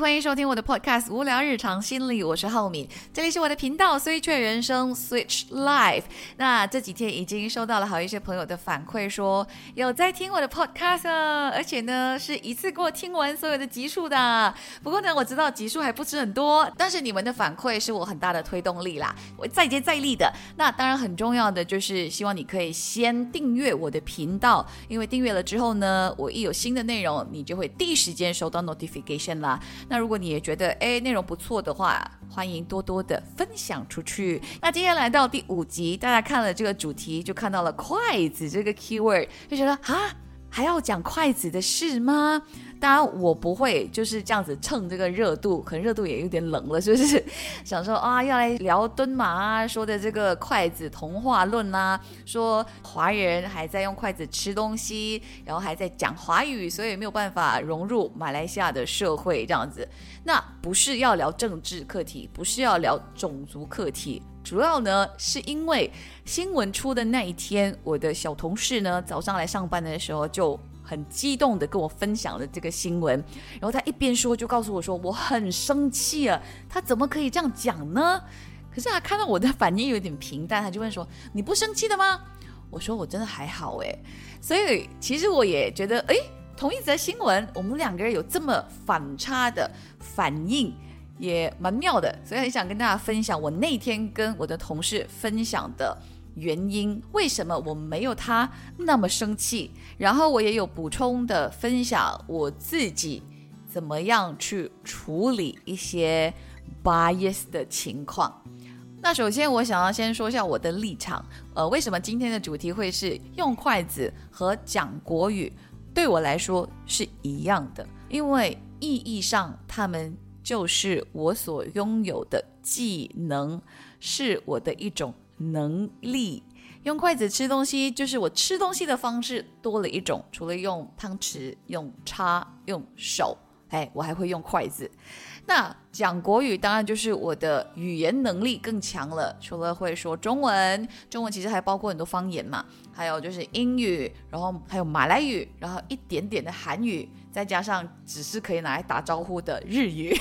欢迎收听我的 Podcast《无聊日常心理》，我是浩敏，这里是我的频道 Switch 人生 Switch Life。那这几天已经收到了好一些朋友的反馈，说有在听我的 Podcast，而且呢是一次过听完所有的集数的。不过呢，我知道集数还不是很多，但是你们的反馈是我很大的推动力啦，我再接再厉的。那当然很重要的就是希望你可以先订阅我的频道，因为订阅了之后呢，我一有新的内容，你就会第一时间收到 notification 啦。那如果你也觉得哎内容不错的话，欢迎多多的分享出去。那今天来到第五集，大家看了这个主题就看到了筷子这个 keyword，就觉得啊还要讲筷子的事吗？当然我不会就是这样子蹭这个热度，可能热度也有点冷了，是不是？想说啊要来聊蹲马啊说的这个筷子童话论啦，说华人还在用筷子吃东西，然后还在讲华语，所以没有办法融入马来西亚的社会这样子。那不是要聊政治课题，不是要聊种族课题，主要呢是因为新闻出的那一天，我的小同事呢早上来上班的时候就。很激动的跟我分享了这个新闻，然后他一边说就告诉我说我很生气啊，他怎么可以这样讲呢？可是他看到我的反应有点平淡，他就问说你不生气的吗？我说我真的还好哎，所以其实我也觉得哎，同一则新闻，我们两个人有这么反差的反应，也蛮妙的，所以很想跟大家分享我那天跟我的同事分享的。原因为什么我没有他那么生气？然后我也有补充的分享我自己怎么样去处理一些 bias 的情况。那首先我想要先说一下我的立场，呃，为什么今天的主题会是用筷子和讲国语对我来说是一样的？因为意义上他们就是我所拥有的技能，是我的一种。能力。用筷子吃东西，就是我吃东西的方式多了一种，除了用汤匙、用叉、用手，哎，我还会用筷子。那讲国语当然就是我的语言能力更强了，除了会说中文，中文其实还包括很多方言嘛，还有就是英语，然后还有马来语，然后一点点的韩语，再加上只是可以拿来打招呼的日语。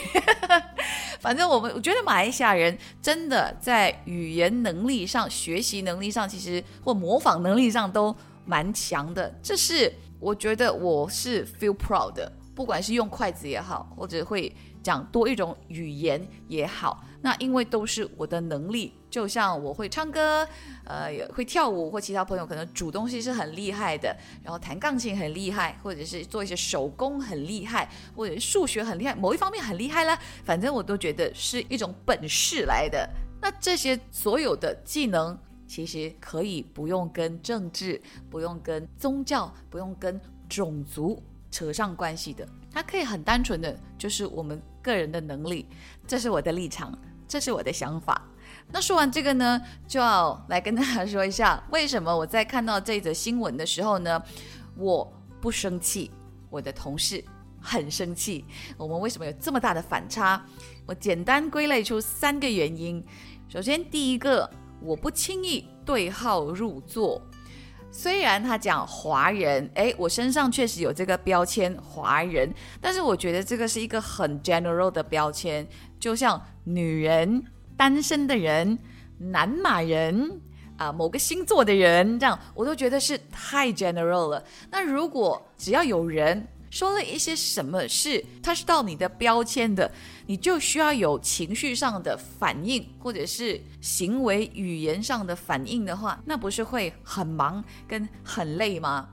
反正我们我觉得马来西亚人真的在语言能力上、学习能力上，其实或模仿能力上都蛮强的。这是我觉得我是 feel proud 的，不管是用筷子也好，或者会。讲多一种语言也好，那因为都是我的能力，就像我会唱歌，呃，会跳舞，或其他朋友可能煮东西是很厉害的，然后弹钢琴很厉害，或者是做一些手工很厉害，或者数学很厉害，某一方面很厉害啦，反正我都觉得是一种本事来的。那这些所有的技能，其实可以不用跟政治，不用跟宗教，不用跟种族扯上关系的。它可以很单纯的就是我们个人的能力，这是我的立场，这是我的想法。那说完这个呢，就要来跟大家说一下，为什么我在看到这则新闻的时候呢，我不生气，我的同事很生气。我们为什么有这么大的反差？我简单归类出三个原因。首先，第一个，我不轻易对号入座。虽然他讲华人，哎，我身上确实有这个标签华人，但是我觉得这个是一个很 general 的标签，就像女人、单身的人、南马人啊，某个星座的人这样，我都觉得是太 general 了。那如果只要有人，说了一些什么事，他是到你的标签的，你就需要有情绪上的反应，或者是行为语言上的反应的话，那不是会很忙跟很累吗？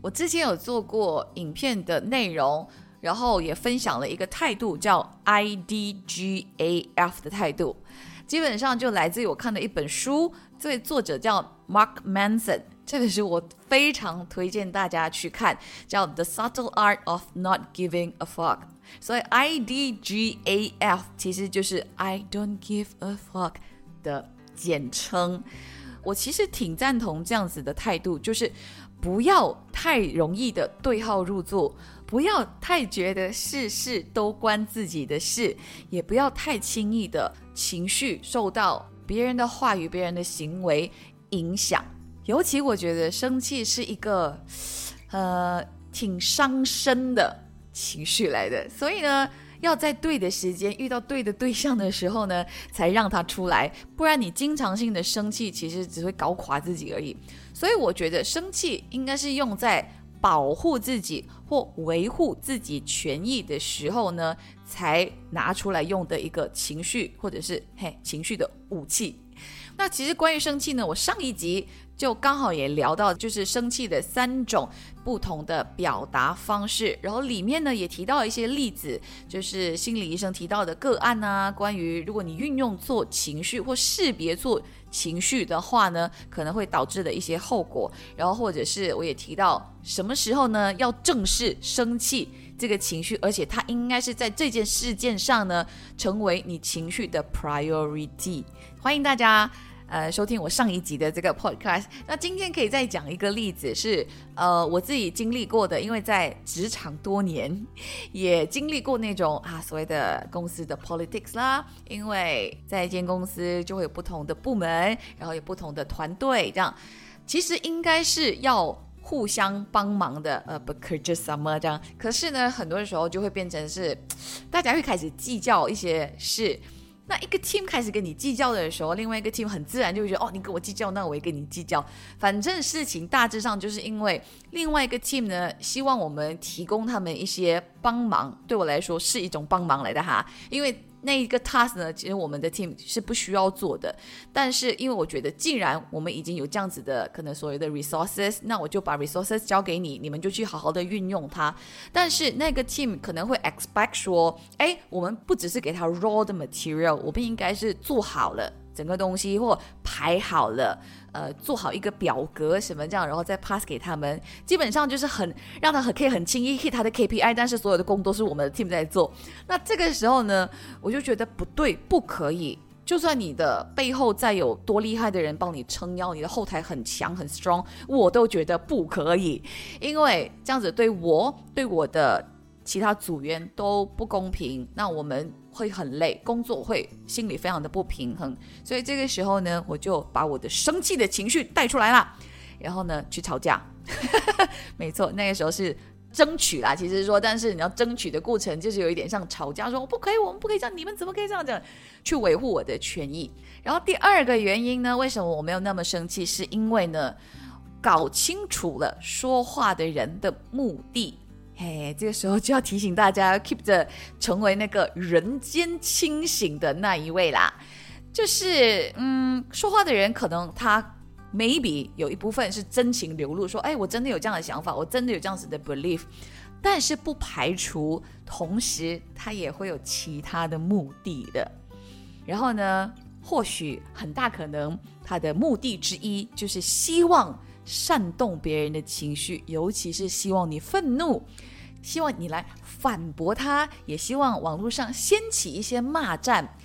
我之前有做过影片的内容，然后也分享了一个态度，叫 IDGAF 的态度，基本上就来自于我看的一本书，这位作者叫 Mark Manson。这个是我非常推荐大家去看，叫《The Subtle Art of Not Giving a Fuck》。所以 I D G A F 其实就是 I Don't Give a Fuck 的简称。我其实挺赞同这样子的态度，就是不要太容易的对号入座，不要太觉得事事都关自己的事，也不要太轻易的情绪受到别人的话语、别人的行为影响。尤其我觉得生气是一个，呃，挺伤身的情绪来的，所以呢，要在对的时间遇到对的对象的时候呢，才让它出来。不然你经常性的生气，其实只会搞垮自己而已。所以我觉得生气应该是用在保护自己或维护自己权益的时候呢，才拿出来用的一个情绪，或者是嘿情绪的武器。那其实关于生气呢，我上一集就刚好也聊到，就是生气的三种不同的表达方式，然后里面呢也提到一些例子，就是心理医生提到的个案啊，关于如果你运用错情绪或识别错情绪的话呢，可能会导致的一些后果，然后或者是我也提到什么时候呢要正视生气这个情绪，而且它应该是在这件事件上呢成为你情绪的 priority。欢迎大家，呃，收听我上一集的这个 podcast。那今天可以再讲一个例子，是呃我自己经历过的，因为在职场多年，也经历过那种啊所谓的公司的 politics 啦。因为在一间公司就会有不同的部门，然后有不同的团队，这样其实应该是要互相帮忙的，呃，不可就什么这样。可是呢，很多的时候就会变成是大家会开始计较一些事。那一个 team 开始跟你计较的时候，另外一个 team 很自然就会觉得，哦，你跟我计较，那我也跟你计较。反正事情大致上就是因为另外一个 team 呢，希望我们提供他们一些帮忙，对我来说是一种帮忙来的哈，因为。那一个 task 呢，其实我们的 team 是不需要做的，但是因为我觉得，既然我们已经有这样子的可能所谓的 resources，那我就把 resources 交给你，你们就去好好的运用它。但是那个 team 可能会 expect 说，哎，我们不只是给他 raw 的 material，我们应该是做好了。整个东西或排好了，呃，做好一个表格什么这样，然后再 pass 给他们，基本上就是很让他很可以很轻易 hit 他的 KPI，但是所有的工都是我们的 team 在做。那这个时候呢，我就觉得不对，不可以。就算你的背后再有多厉害的人帮你撑腰，你的后台很强很 strong，我都觉得不可以，因为这样子对我对我的其他组员都不公平。那我们。会很累，工作会心里非常的不平衡，所以这个时候呢，我就把我的生气的情绪带出来了，然后呢去吵架。没错，那个时候是争取啦，其实说，但是你要争取的过程就是有一点像吵架，说我不可以，我们不可以这样，你们怎么可以这样讲？去维护我的权益。然后第二个原因呢，为什么我没有那么生气？是因为呢，搞清楚了说话的人的目的。嘿，这个时候就要提醒大家，keep 着成为那个人间清醒的那一位啦。就是，嗯，说话的人可能他 maybe 有一部分是真情流露，说，哎，我真的有这样的想法，我真的有这样子的 belief，但是不排除同时他也会有其他的目的的。然后呢，或许很大可能他的目的之一就是希望。煽动别人的情绪，尤其是希望你愤怒，希望你来反驳他，也希望网络上掀起一些骂战。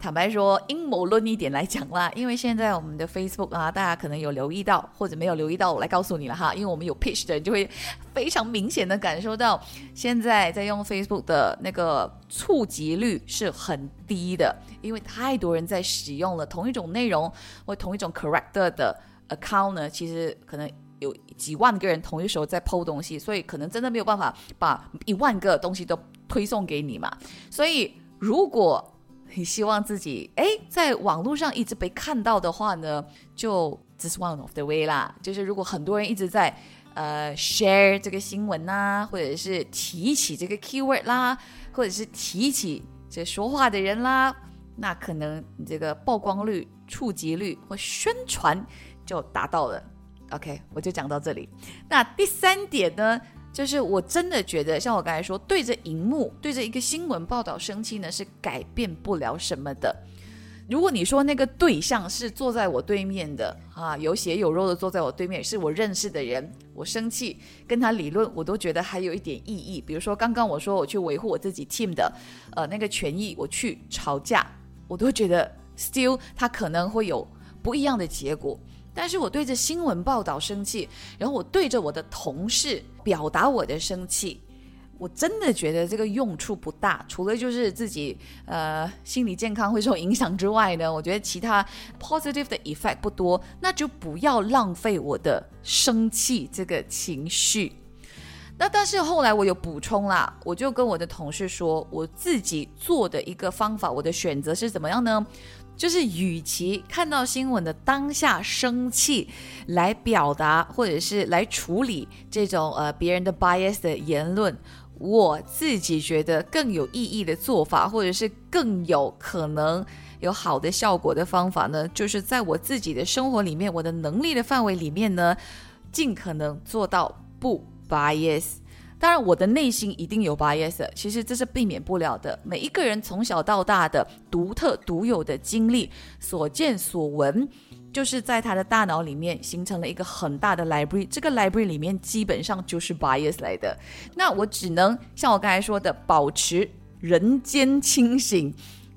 坦白说，阴谋论一点来讲啦，因为现在我们的 Facebook 啊，大家可能有留意到，或者没有留意到，我来告诉你了哈。因为我们有 Pitch 的人，就会非常明显的感受到，现在在用 Facebook 的那个触及率是很低的，因为太多人在使用了同一种内容或同一种 character 的。Account 呢，其实可能有几万个人同一时候在抛东西，所以可能真的没有办法把一万个东西都推送给你嘛。所以如果你希望自己哎在网络上一直被看到的话呢，就 this one of the way 啦。就是如果很多人一直在呃 share 这个新闻呐，或者是提起这个 keyword 啦，或者是提起这说话的人啦，那可能你这个曝光率、触及率或宣传。就达到了，OK，我就讲到这里。那第三点呢，就是我真的觉得，像我刚才说，对着荧幕、对着一个新闻报道生气呢，是改变不了什么的。如果你说那个对象是坐在我对面的啊，有血有肉的坐在我对面，是我认识的人，我生气跟他理论，我都觉得还有一点意义。比如说刚刚我说我去维护我自己 team 的呃那个权益，我去吵架，我都觉得 still 他可能会有不一样的结果。但是我对着新闻报道生气，然后我对着我的同事表达我的生气，我真的觉得这个用处不大。除了就是自己呃心理健康会受影响之外呢，我觉得其他 positive 的 effect 不多。那就不要浪费我的生气这个情绪。那但是后来我有补充啦，我就跟我的同事说，我自己做的一个方法，我的选择是怎么样呢？就是与其看到新闻的当下生气来表达或者是来处理这种呃别人的 bias 的言论，我自己觉得更有意义的做法，或者是更有可能有好的效果的方法呢，就是在我自己的生活里面，我的能力的范围里面呢，尽可能做到不 bias。当然，我的内心一定有 bias，其实这是避免不了的。每一个人从小到大的独特独有的经历、所见所闻，就是在他的大脑里面形成了一个很大的 library。这个 library 里面基本上就是 bias 来的。那我只能像我刚才说的，保持人间清醒，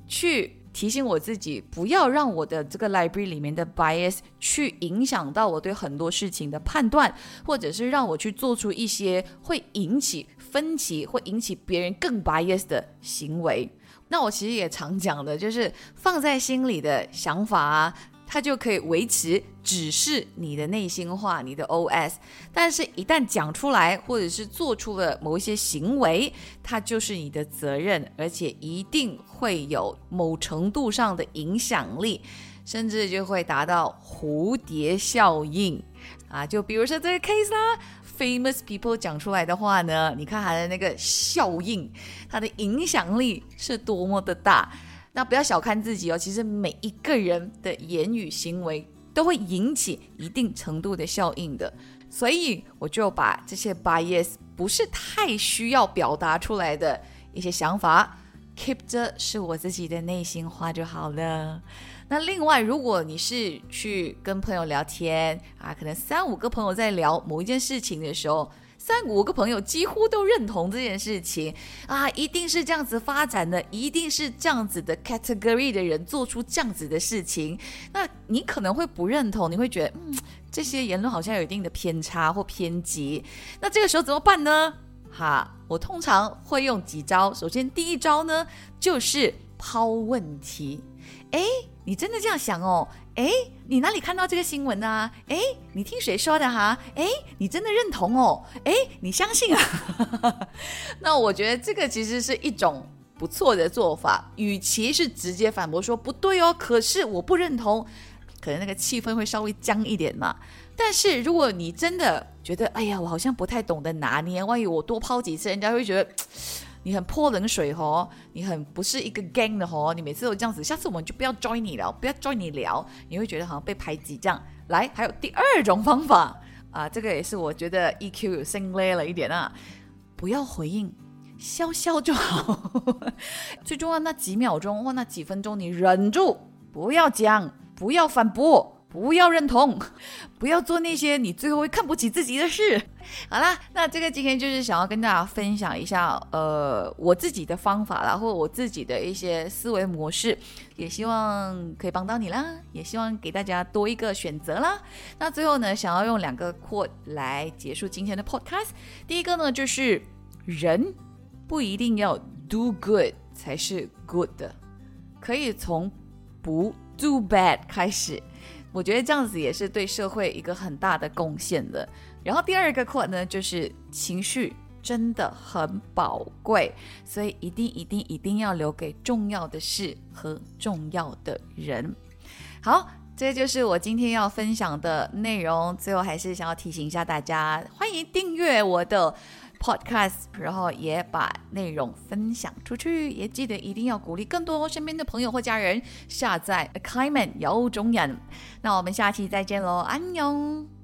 去。提醒我自己，不要让我的这个 library 里面的 bias 去影响到我对很多事情的判断，或者是让我去做出一些会引起分歧、会引起别人更 bias 的行为。那我其实也常讲的，就是放在心里的想法啊。它就可以维持，只是你的内心话，你的 OS。但是，一旦讲出来，或者是做出了某一些行为，它就是你的责任，而且一定会有某程度上的影响力，甚至就会达到蝴蝶效应啊！就比如说这个 case 啦，famous people 讲出来的话呢，你看它的那个效应，它的影响力是多么的大。那不要小看自己哦，其实每一个人的言语行为都会引起一定程度的效应的，所以我就把这些 bias 不是太需要表达出来的一些想法，keep 着是我自己的内心话就好了。那另外，如果你是去跟朋友聊天啊，可能三五个朋友在聊某一件事情的时候。三五个朋友几乎都认同这件事情啊，一定是这样子发展的，一定是这样子的 category 的人做出这样子的事情。那你可能会不认同，你会觉得嗯，这些言论好像有一定的偏差或偏激。那这个时候怎么办呢？哈，我通常会用几招。首先，第一招呢，就是抛问题。哎，你真的这样想哦？哎，你哪里看到这个新闻呢？哎，你听谁说的哈？哎，你真的认同哦？哎，你相信啊？那我觉得这个其实是一种不错的做法。与其是直接反驳说不对哦，可是我不认同，可能那个气氛会稍微僵一点嘛。但是如果你真的觉得，哎呀，我好像不太懂得拿捏，万一我多抛几次，人家会觉得。你很泼冷水哦，你很不是一个 gang 的哦，你每次都这样子，下次我们就不要 join 你了，不要 join 你聊，你会觉得好像被排挤这样。来，还有第二种方法啊，这个也是我觉得 EQ 有升 l 了一点啊，不要回应，笑笑就好。最重要那几秒钟或那几分钟，你忍住，不要讲，不要反驳。不要认同，不要做那些你最后会看不起自己的事。好啦，那这个今天就是想要跟大家分享一下，呃，我自己的方法啦，或我自己的一些思维模式，也希望可以帮到你啦，也希望给大家多一个选择啦。那最后呢，想要用两个 quote 来结束今天的 podcast。第一个呢，就是人不一定要 do good 才是 good 的，可以从不 do bad 开始。我觉得这样子也是对社会一个很大的贡献的。然后第二个课呢，就是情绪真的很宝贵，所以一定一定一定要留给重要的事和重要的人。好，这就是我今天要分享的内容。最后还是想要提醒一下大家，欢迎订阅我的。Podcast，然后也把内容分享出去，也记得一定要鼓励更多身边的朋友或家人下载 a k i m a n 有中人。那我们下期再见喽，安永。